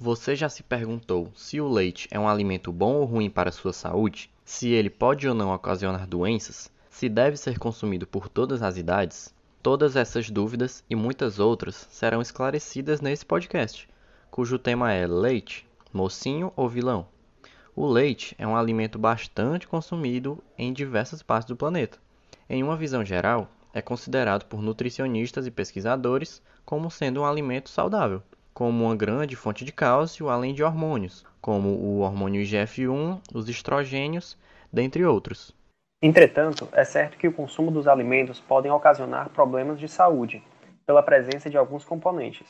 Você já se perguntou se o leite é um alimento bom ou ruim para sua saúde? Se ele pode ou não ocasionar doenças? Se deve ser consumido por todas as idades? Todas essas dúvidas e muitas outras serão esclarecidas nesse podcast, cujo tema é leite, mocinho ou vilão? O leite é um alimento bastante consumido em diversas partes do planeta. Em uma visão geral, é considerado por nutricionistas e pesquisadores como sendo um alimento saudável, como uma grande fonte de cálcio, além de hormônios, como o hormônio IGF-1, os estrogênios, dentre outros. Entretanto, é certo que o consumo dos alimentos podem ocasionar problemas de saúde, pela presença de alguns componentes.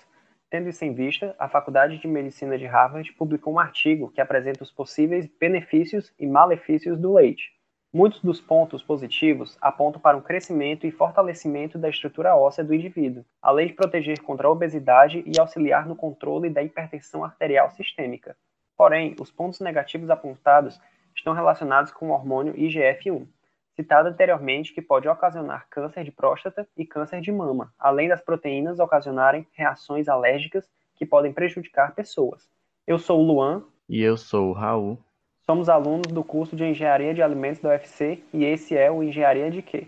Tendo isso em vista, a Faculdade de Medicina de Harvard publicou um artigo que apresenta os possíveis benefícios e malefícios do leite. Muitos dos pontos positivos apontam para um crescimento e fortalecimento da estrutura óssea do indivíduo, além de proteger contra a obesidade e auxiliar no controle da hipertensão arterial sistêmica. Porém, os pontos negativos apontados estão relacionados com o hormônio IGF-1, citado anteriormente que pode ocasionar câncer de próstata e câncer de mama, além das proteínas ocasionarem reações alérgicas que podem prejudicar pessoas. Eu sou o Luan. E eu sou o Raul. Somos alunos do curso de Engenharia de Alimentos da UFC e esse é o Engenharia de Quê?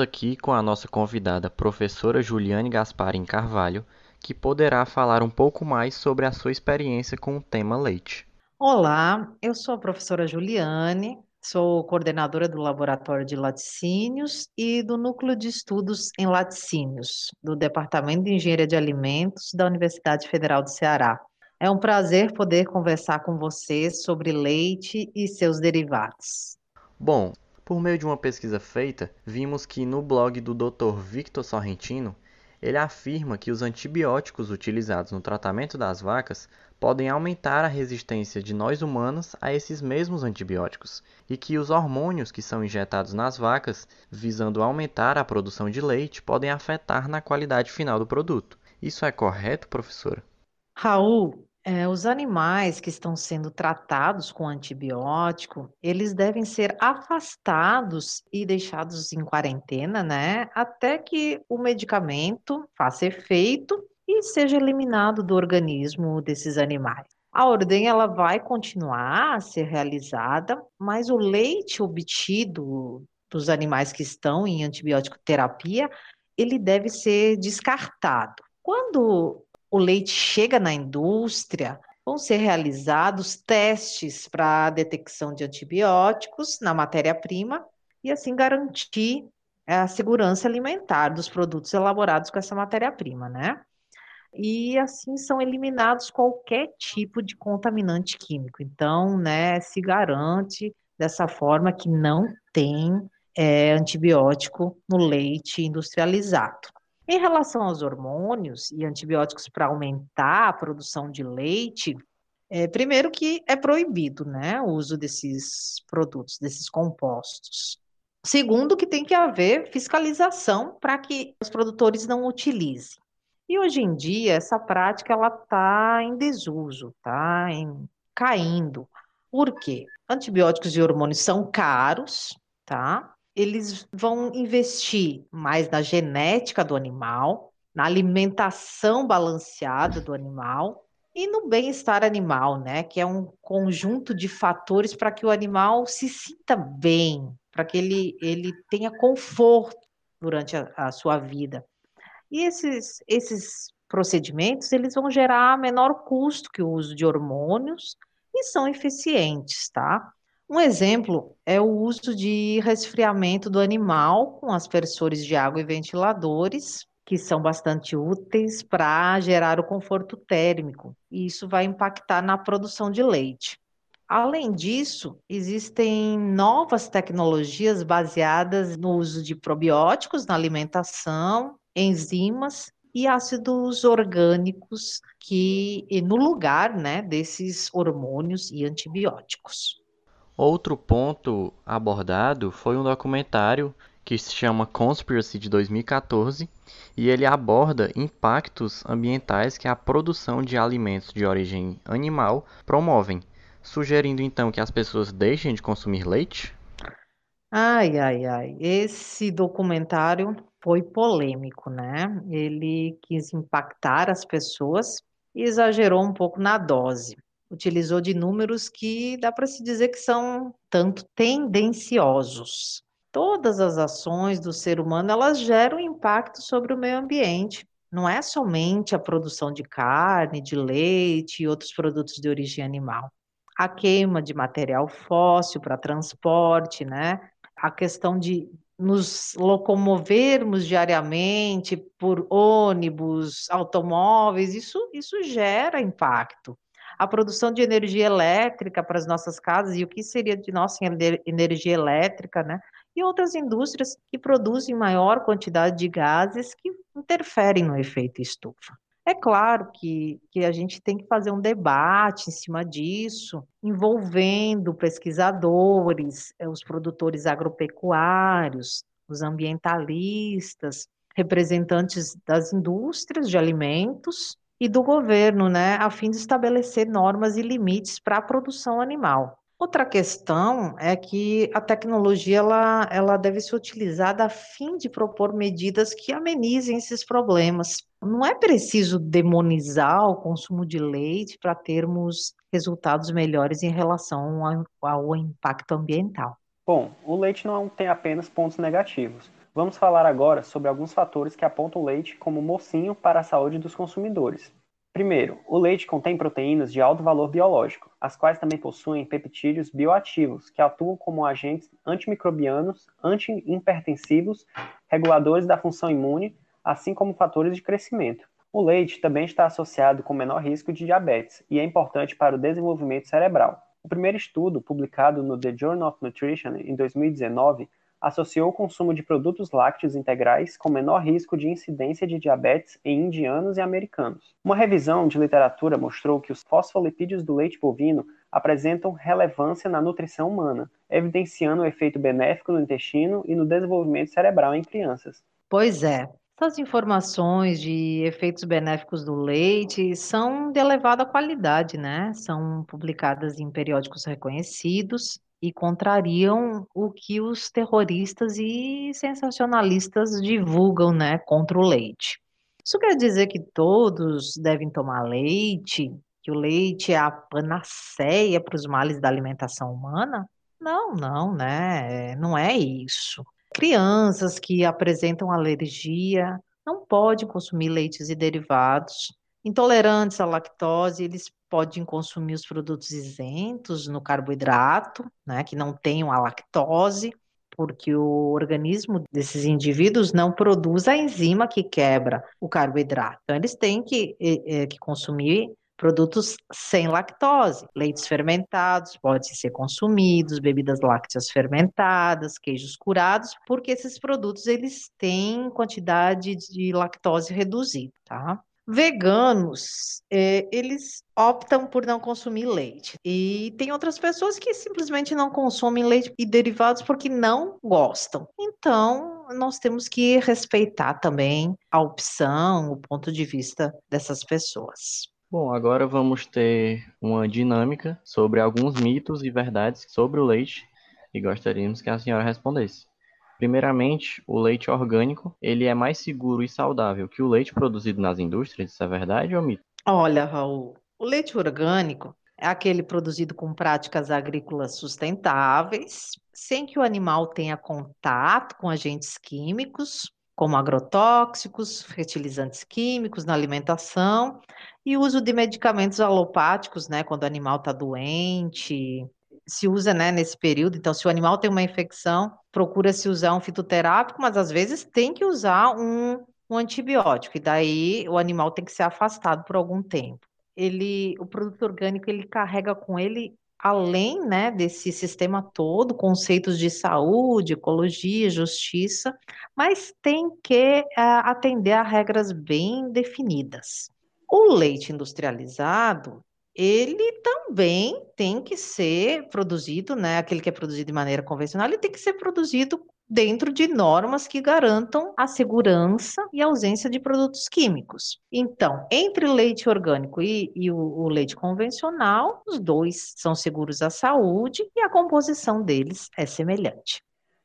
Aqui com a nossa convidada, professora Juliane Gasparim Carvalho, que poderá falar um pouco mais sobre a sua experiência com o tema leite. Olá, eu sou a professora Juliane, sou coordenadora do Laboratório de Laticínios e do Núcleo de Estudos em Laticínios, do Departamento de Engenharia de Alimentos da Universidade Federal do Ceará. É um prazer poder conversar com você sobre leite e seus derivados. Bom, por meio de uma pesquisa feita, vimos que no blog do Dr. Victor Sorrentino, ele afirma que os antibióticos utilizados no tratamento das vacas podem aumentar a resistência de nós humanos a esses mesmos antibióticos e que os hormônios que são injetados nas vacas, visando aumentar a produção de leite, podem afetar na qualidade final do produto. Isso é correto, professora? Raul, é, os animais que estão sendo tratados com antibiótico, eles devem ser afastados e deixados em quarentena, né? Até que o medicamento faça efeito e seja eliminado do organismo desses animais. A ordem ela vai continuar a ser realizada, mas o leite obtido dos animais que estão em antibiótico terapia, ele deve ser descartado. Quando o leite chega na indústria, vão ser realizados testes para a detecção de antibióticos na matéria-prima e assim garantir a segurança alimentar dos produtos elaborados com essa matéria-prima, né? E assim são eliminados qualquer tipo de contaminante químico. Então, né, se garante dessa forma que não tem é, antibiótico no leite industrializado. Em relação aos hormônios e antibióticos para aumentar a produção de leite, é, primeiro que é proibido né, o uso desses produtos, desses compostos. Segundo, que tem que haver fiscalização para que os produtores não utilizem. E hoje em dia, essa prática ela está em desuso, está caindo. Por quê? Antibióticos e hormônios são caros, tá? Eles vão investir mais na genética do animal, na alimentação balanceada do animal e no bem-estar animal, né? Que é um conjunto de fatores para que o animal se sinta bem, para que ele, ele tenha conforto durante a, a sua vida. E esses, esses procedimentos, eles vão gerar menor custo que o uso de hormônios e são eficientes, tá? Um exemplo é o uso de resfriamento do animal com aspersores de água e ventiladores, que são bastante úteis para gerar o conforto térmico, e isso vai impactar na produção de leite. Além disso, existem novas tecnologias baseadas no uso de probióticos na alimentação, enzimas e ácidos orgânicos que no lugar, né, desses hormônios e antibióticos. Outro ponto abordado foi um documentário que se chama Conspiracy de 2014 e ele aborda impactos ambientais que a produção de alimentos de origem animal promovem, sugerindo então que as pessoas deixem de consumir leite? Ai, ai, ai. Esse documentário foi polêmico, né? Ele quis impactar as pessoas e exagerou um pouco na dose. Utilizou de números que dá para se dizer que são tanto tendenciosos. Todas as ações do ser humano, elas geram impacto sobre o meio ambiente. Não é somente a produção de carne, de leite e outros produtos de origem animal. A queima de material fóssil para transporte, né? A questão de nos locomovermos diariamente por ônibus, automóveis, isso, isso gera impacto. A produção de energia elétrica para as nossas casas, e o que seria de nossa energia elétrica, né? E outras indústrias que produzem maior quantidade de gases que interferem no efeito estufa. É claro que, que a gente tem que fazer um debate em cima disso, envolvendo pesquisadores, eh, os produtores agropecuários, os ambientalistas, representantes das indústrias de alimentos e do governo, né, a fim de estabelecer normas e limites para a produção animal. Outra questão é que a tecnologia ela, ela deve ser utilizada a fim de propor medidas que amenizem esses problemas. Não é preciso demonizar o consumo de leite para termos resultados melhores em relação ao, ao impacto ambiental. Bom, o leite não tem apenas pontos negativos. Vamos falar agora sobre alguns fatores que apontam o leite como mocinho para a saúde dos consumidores. Primeiro, o leite contém proteínas de alto valor biológico, as quais também possuem peptídeos bioativos, que atuam como agentes antimicrobianos, antihipertensivos, reguladores da função imune, assim como fatores de crescimento. O leite também está associado com menor risco de diabetes e é importante para o desenvolvimento cerebral. O primeiro estudo, publicado no The Journal of Nutrition em 2019, associou o consumo de produtos lácteos integrais com menor risco de incidência de diabetes em indianos e americanos. Uma revisão de literatura mostrou que os fosfolipídios do leite bovino apresentam relevância na nutrição humana, evidenciando o efeito benéfico no intestino e no desenvolvimento cerebral em crianças. Pois é, essas informações de efeitos benéficos do leite são de elevada qualidade, né? São publicadas em periódicos reconhecidos e contrariam o que os terroristas e sensacionalistas divulgam, né, contra o leite. Isso quer dizer que todos devem tomar leite, que o leite é a panaceia para os males da alimentação humana? Não, não, né? Não é isso. Crianças que apresentam alergia não podem consumir leites e derivados. Intolerantes à lactose, eles podem consumir os produtos isentos no carboidrato, né, que não tenham a lactose, porque o organismo desses indivíduos não produz a enzima que quebra o carboidrato. Então, eles têm que, que consumir produtos sem lactose, leites fermentados podem ser consumidos, bebidas lácteas fermentadas, queijos curados, porque esses produtos eles têm quantidade de lactose reduzida, tá? Veganos, é, eles optam por não consumir leite. E tem outras pessoas que simplesmente não consomem leite e derivados porque não gostam. Então, nós temos que respeitar também a opção, o ponto de vista dessas pessoas. Bom, agora vamos ter uma dinâmica sobre alguns mitos e verdades sobre o leite e gostaríamos que a senhora respondesse. Primeiramente, o leite orgânico, ele é mais seguro e saudável que o leite produzido nas indústrias, isso é verdade ou mito? Olha, Raul, o leite orgânico é aquele produzido com práticas agrícolas sustentáveis, sem que o animal tenha contato com agentes químicos, como agrotóxicos, fertilizantes químicos na alimentação e uso de medicamentos alopáticos, né, quando o animal está doente, se usa, né, nesse período. Então, se o animal tem uma infecção, procura-se usar um fitoterápico, mas às vezes tem que usar um, um antibiótico, e daí o animal tem que ser afastado por algum tempo. Ele, o produto orgânico, ele carrega com ele, além, né, desse sistema todo, conceitos de saúde, ecologia, justiça, mas tem que uh, atender a regras bem definidas. O leite industrializado, ele também tem que ser produzido, né? Aquele que é produzido de maneira convencional, ele tem que ser produzido dentro de normas que garantam a segurança e a ausência de produtos químicos. Então, entre leite orgânico e, e o, o, leite convencional, os dois são seguros à saúde e a composição deles é semelhante.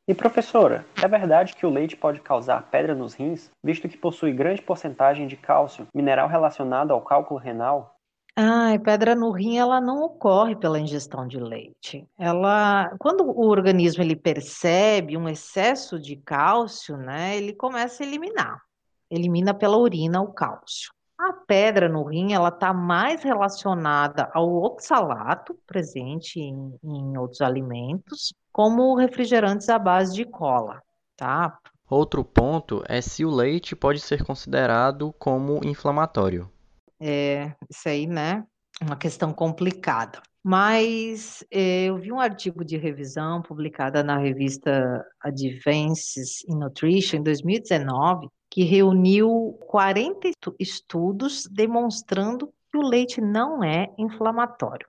E professora, é verdade que o leite pode causar pedra nos rins, visto que possui grande porcentagem de cálcio, mineral relacionado ao cálculo renal? Ai, pedra no rim, ela não ocorre pela ingestão de leite. Ela, quando o organismo ele percebe um excesso de cálcio, né, ele começa a eliminar. Elimina pela urina o cálcio. A pedra no rim, ela está mais relacionada ao oxalato, presente em, em outros alimentos, como refrigerantes à base de cola, tá? Outro ponto é se o leite pode ser considerado como inflamatório. É, isso aí, né? Uma questão complicada. Mas é, eu vi um artigo de revisão publicada na revista Advances in Nutrition em 2019 que reuniu 40 estudos demonstrando que o leite não é inflamatório.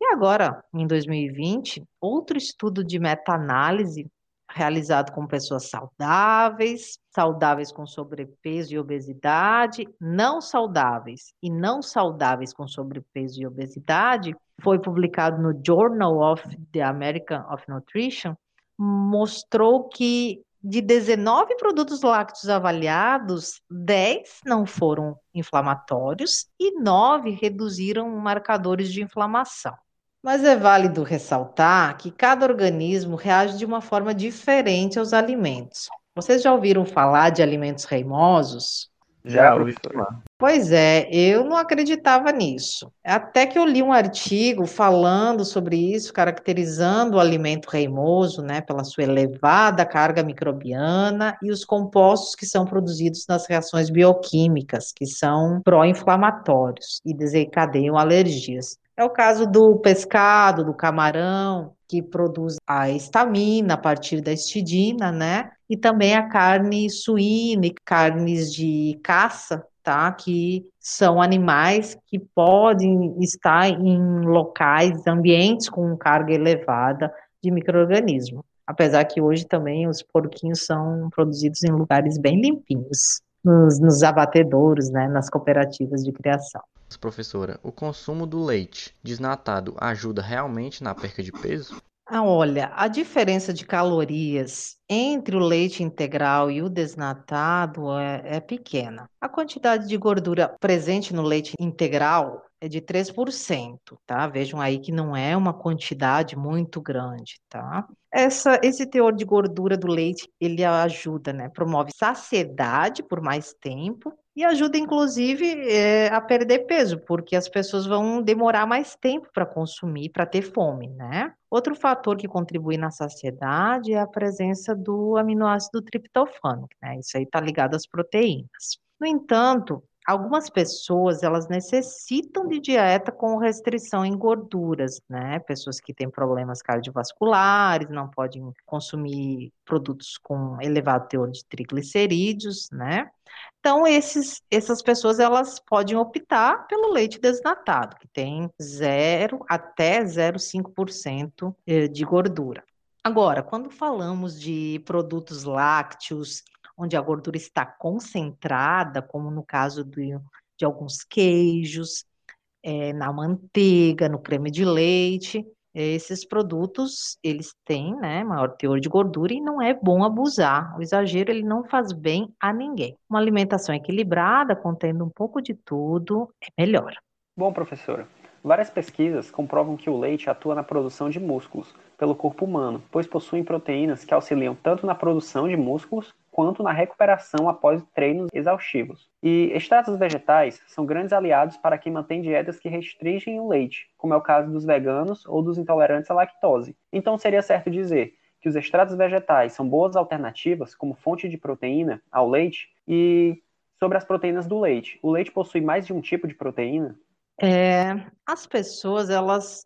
E agora, em 2020, outro estudo de meta-análise realizado com pessoas saudáveis, saudáveis com sobrepeso e obesidade, não saudáveis e não saudáveis com sobrepeso e obesidade, foi publicado no Journal of the American of Nutrition, mostrou que de 19 produtos lácteos avaliados, 10 não foram inflamatórios e 9 reduziram marcadores de inflamação. Mas é válido ressaltar que cada organismo reage de uma forma diferente aos alimentos. Vocês já ouviram falar de alimentos reimosos? Já ouvi falar. Pois é, eu não acreditava nisso. Até que eu li um artigo falando sobre isso, caracterizando o alimento reimoso, né, pela sua elevada carga microbiana e os compostos que são produzidos nas reações bioquímicas, que são pró-inflamatórios e desencadeiam alergias. É o caso do pescado, do camarão, que produz a estamina a partir da estidina, né? E também a carne suína e carnes de caça, tá? Que são animais que podem estar em locais, ambientes com carga elevada de microorganismo. Apesar que hoje também os porquinhos são produzidos em lugares bem limpinhos, nos, nos abatedouros, né? Nas cooperativas de criação. Professora, o consumo do leite desnatado ajuda realmente na perca de peso? Ah, olha, a diferença de calorias entre o leite integral e o desnatado é, é, pequena. A quantidade de gordura presente no leite integral é de 3%, tá? Vejam aí que não é uma quantidade muito grande, tá? Essa, esse teor de gordura do leite, ele ajuda, né? Promove saciedade por mais tempo e ajuda, inclusive, é, a perder peso, porque as pessoas vão demorar mais tempo para consumir, para ter fome, né? Outro fator que contribui na saciedade é a presença do aminoácido triptofano, né? Isso aí está ligado às proteínas. No entanto, algumas pessoas elas necessitam de dieta com restrição em gorduras, né? Pessoas que têm problemas cardiovasculares, não podem consumir produtos com elevado teor de triglicerídeos, né? Então, esses, essas pessoas elas podem optar pelo leite desnatado, que tem 0 até 0,5% eh, de gordura. Agora, quando falamos de produtos lácteos, onde a gordura está concentrada, como no caso do, de alguns queijos, é, na manteiga, no creme de leite, esses produtos, eles têm, né, maior teor de gordura e não é bom abusar. O exagero, ele não faz bem a ninguém. Uma alimentação equilibrada, contendo um pouco de tudo, é melhor. Bom, professora, várias pesquisas comprovam que o leite atua na produção de músculos pelo corpo humano, pois possuem proteínas que auxiliam tanto na produção de músculos quanto na recuperação após treinos exaustivos. E extratos vegetais são grandes aliados para quem mantém dietas que restringem o leite, como é o caso dos veganos ou dos intolerantes à lactose. Então seria certo dizer que os extratos vegetais são boas alternativas como fonte de proteína ao leite e sobre as proteínas do leite. O leite possui mais de um tipo de proteína? É, as pessoas elas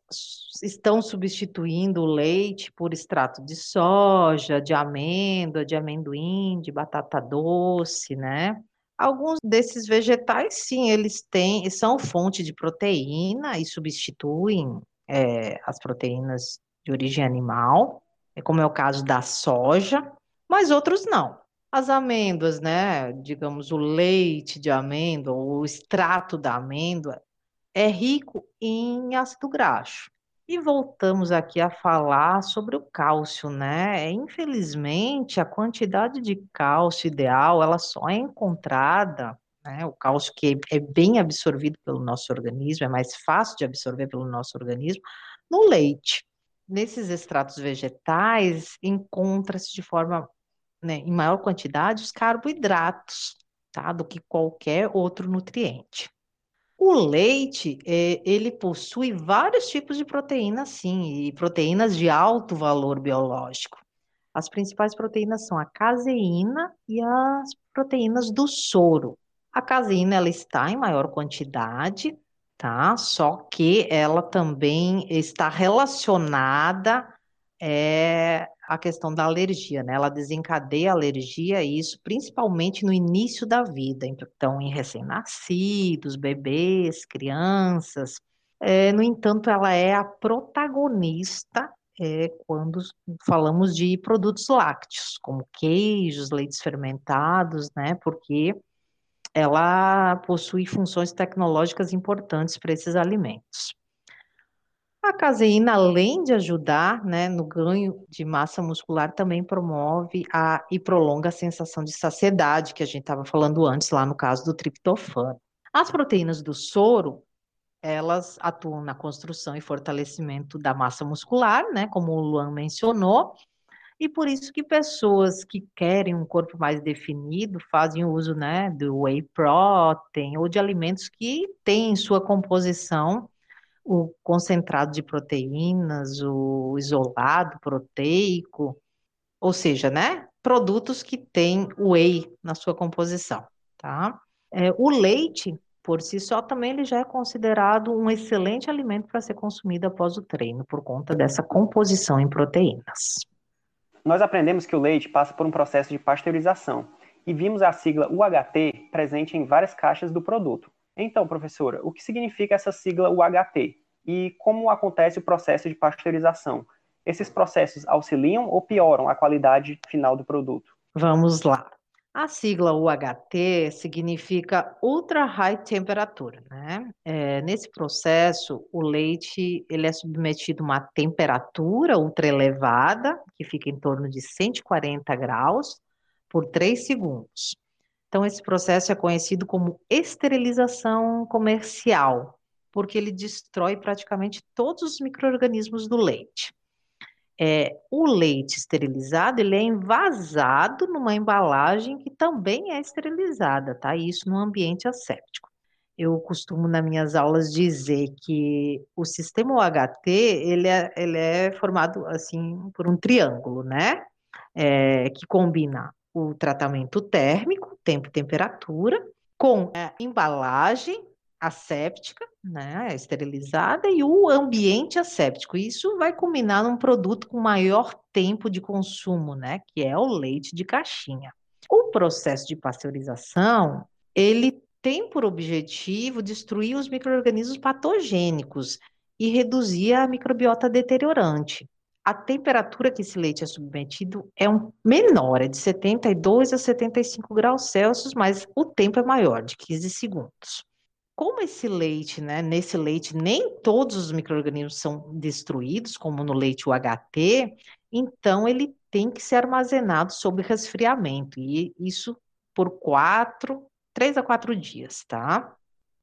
estão substituindo o leite por extrato de soja, de amêndoa, de amendoim, de batata doce, né? Alguns desses vegetais, sim, eles têm, são fonte de proteína e substituem é, as proteínas de origem animal, é como é o caso da soja, mas outros não. As amêndoas, né? Digamos, o leite de amêndoa, o extrato da amêndoa, é rico em ácido graxo. E voltamos aqui a falar sobre o cálcio, né? Infelizmente, a quantidade de cálcio ideal, ela só é encontrada, né? O cálcio que é bem absorvido pelo nosso organismo, é mais fácil de absorver pelo nosso organismo, no leite. Nesses extratos vegetais, encontra-se de forma, né, em maior quantidade, os carboidratos, tá? Do que qualquer outro nutriente. O leite, é, ele possui vários tipos de proteínas, sim, e proteínas de alto valor biológico. As principais proteínas são a caseína e as proteínas do soro. A caseína, ela está em maior quantidade, tá? Só que ela também está relacionada é, à questão da alergia, né? Ela desencadeia a alergia, e isso principalmente no início da vida. Então, em recém-nascidos, bebês, crianças. É, no entanto, ela é a protagonista é, quando falamos de produtos lácteos, como queijos, leites fermentados, né? Porque ela possui funções tecnológicas importantes para esses alimentos. A caseína, além de ajudar né, no ganho de massa muscular, também promove a, e prolonga a sensação de saciedade, que a gente estava falando antes, lá no caso do triptofano. As proteínas do soro, elas atuam na construção e fortalecimento da massa muscular, né, como o Luan mencionou, e por isso que pessoas que querem um corpo mais definido fazem uso, né, do whey protein ou de alimentos que têm em sua composição o concentrado de proteínas, o isolado proteico, ou seja, né, produtos que têm whey na sua composição, tá? É, o leite, por si só, também ele já é considerado um excelente alimento para ser consumido após o treino, por conta dessa composição em proteínas nós aprendemos que o leite passa por um processo de pasteurização e vimos a sigla UHT presente em várias caixas do produto. Então, professora, o que significa essa sigla UHT e como acontece o processo de pasteurização? Esses processos auxiliam ou pioram a qualidade final do produto? Vamos lá. A sigla UHT significa Ultra High Temperature, né? É, nesse processo, o leite ele é submetido a uma temperatura ultra elevada, que fica em torno de 140 graus, por 3 segundos. Então, esse processo é conhecido como esterilização comercial, porque ele destrói praticamente todos os micro-organismos do leite é, o leite esterilizado ele é envasado numa embalagem que também é esterilizada, tá? Isso no ambiente asséptico. Eu costumo nas minhas aulas dizer que o sistema OHT ele é, ele é formado assim por um triângulo, né? É, que combina o tratamento térmico, tempo e temperatura, com a embalagem asséptica, né, esterilizada, e o ambiente asséptico. Isso vai combinar num produto com maior tempo de consumo, né, que é o leite de caixinha. O processo de pasteurização, ele tem por objetivo destruir os micro-organismos patogênicos e reduzir a microbiota deteriorante. A temperatura que esse leite é submetido é um menor, é de 72 a 75 graus Celsius, mas o tempo é maior, de 15 segundos como esse leite, né, nesse leite nem todos os microrganismos são destruídos, como no leite UHT, então ele tem que ser armazenado sob resfriamento, e isso por quatro, três a quatro dias, tá?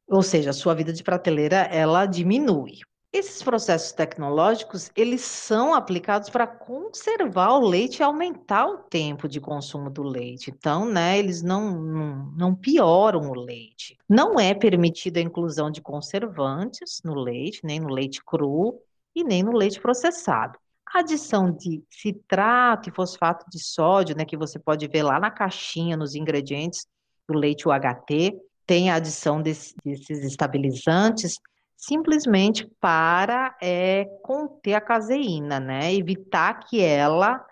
Ou seja, a sua vida de prateleira, ela diminui. Esses processos tecnológicos, eles são aplicados para conservar o leite e aumentar o tempo de consumo do leite. Então, né, eles não, não, não pioram o leite. Não é permitida a inclusão de conservantes no leite, nem no leite cru e nem no leite processado. A adição de citrato e fosfato de sódio, né, que você pode ver lá na caixinha, nos ingredientes do leite UHT, tem a adição desse, desses estabilizantes, simplesmente para é, conter a caseína, né? Evitar que ela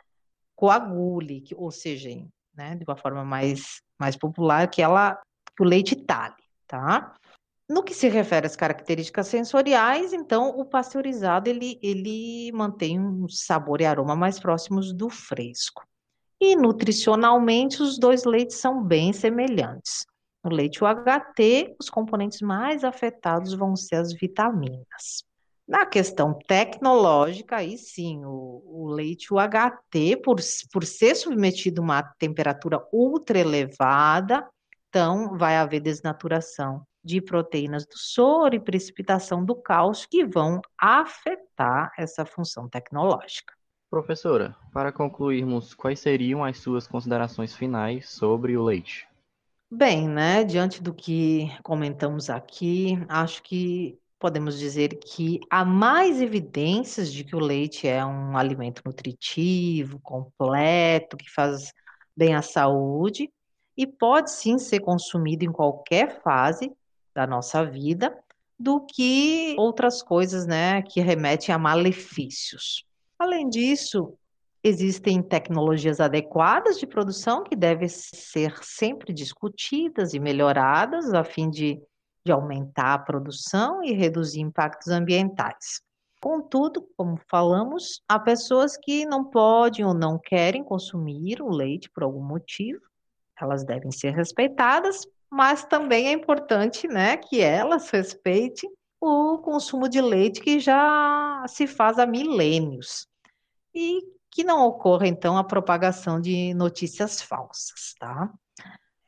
coagule, que, ou seja, né, de uma forma mais, mais popular, que ela que o leite talhe, tá? No que se refere às características sensoriais, então, o pasteurizado ele, ele mantém um sabor e aroma mais próximos do fresco. E nutricionalmente, os dois leites são bem semelhantes. No leite UHT, os componentes mais afetados vão ser as vitaminas. Na questão tecnológica, aí sim, o, o leite UHT, por, por ser submetido a uma temperatura ultra elevada, então vai haver desnaturação de proteínas do soro e precipitação do cálcio que vão afetar essa função tecnológica. Professora, para concluirmos, quais seriam as suas considerações finais sobre o leite? Bem, né, diante do que comentamos aqui, acho que podemos dizer que há mais evidências de que o leite é um alimento nutritivo, completo, que faz bem à saúde e pode sim ser consumido em qualquer fase da nossa vida do que outras coisas, né, que remetem a malefícios. Além disso, existem tecnologias adequadas de produção que devem ser sempre discutidas e melhoradas a fim de de aumentar a produção e reduzir impactos ambientais. Contudo, como falamos, há pessoas que não podem ou não querem consumir o leite por algum motivo. Elas devem ser respeitadas, mas também é importante, né, que elas respeitem o consumo de leite que já se faz há milênios e que não ocorra então a propagação de notícias falsas, tá?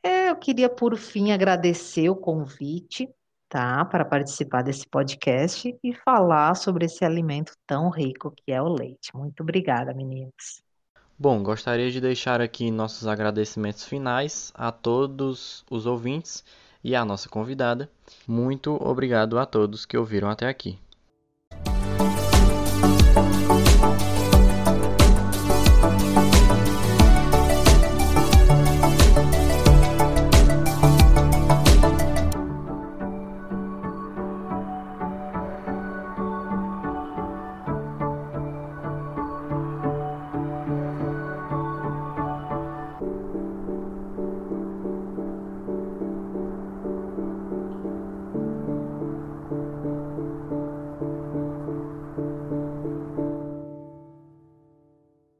É, eu queria, por fim, agradecer o convite, tá, para participar desse podcast e falar sobre esse alimento tão rico que é o leite. Muito obrigada, meninos. Bom, gostaria de deixar aqui nossos agradecimentos finais a todos os ouvintes e à nossa convidada. Muito obrigado a todos que ouviram até aqui.